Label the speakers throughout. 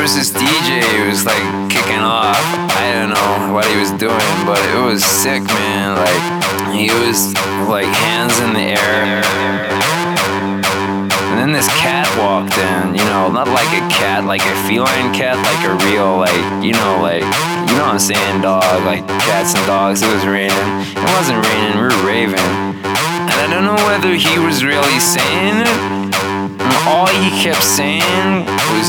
Speaker 1: There was this DJ who was like kicking off. I don't know what he was doing, but it was sick, man. Like he was like hands in the air. And then this cat walked in, you know, not like a cat, like a feline cat, like a real, like, you know, like, you know what I'm saying, dog, like cats and dogs. It was raining. It wasn't raining, we were raving. And I don't know whether he was really saying it all he kept saying was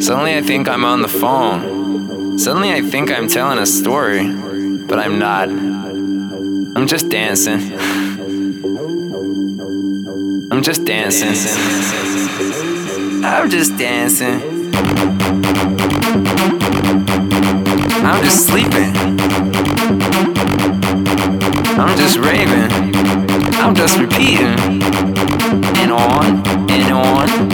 Speaker 1: Suddenly I think I'm on the phone. Suddenly I think I'm telling a story, but I'm not. I'm just dancing. I'm just dancing. I'm just dancing. I'm just sleeping. I'm just raving. I'm just repeating. And on, and on,